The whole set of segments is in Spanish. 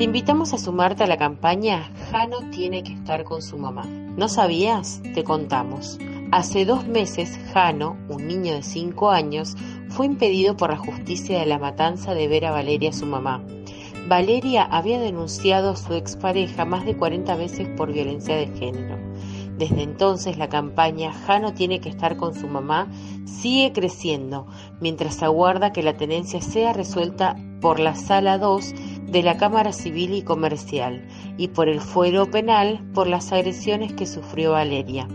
Te invitamos a sumarte a la campaña Jano tiene que estar con su mamá. ¿No sabías? Te contamos. Hace dos meses, Jano, un niño de 5 años, fue impedido por la justicia de la matanza de ver a Valeria, su mamá. Valeria había denunciado a su expareja más de 40 veces por violencia de género. Desde entonces la campaña Jano tiene que estar con su mamá sigue creciendo mientras aguarda que la tenencia sea resuelta por la Sala 2 de la Cámara Civil y Comercial y por el fuero penal por las agresiones que sufrió Valeria.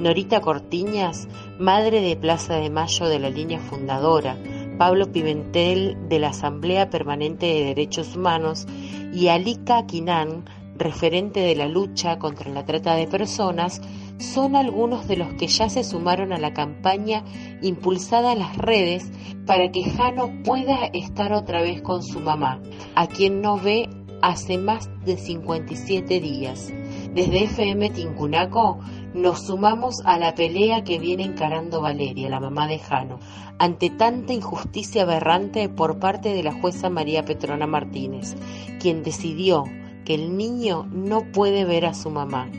Norita Cortiñas, madre de Plaza de Mayo de la línea fundadora, Pablo Pimentel de la Asamblea Permanente de Derechos Humanos y Alika Quinan, referente de la lucha contra la trata de personas, son algunos de los que ya se sumaron a la campaña impulsada en las redes para que Jano pueda estar otra vez con su mamá, a quien no ve hace más de 57 días. Desde FM Tincunaco nos sumamos a la pelea que viene encarando Valeria, la mamá de Jano, ante tanta injusticia aberrante por parte de la jueza María Petrona Martínez, quien decidió que el niño no puede ver a su mamá.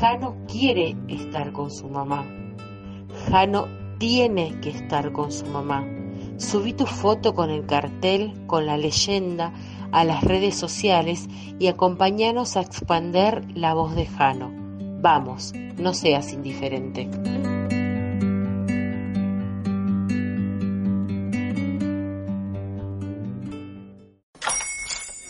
Jano quiere estar con su mamá. Jano tiene que estar con su mamá. Subí tu foto con el cartel, con la leyenda, a las redes sociales y acompáñanos a expander la voz de Jano. Vamos, no seas indiferente.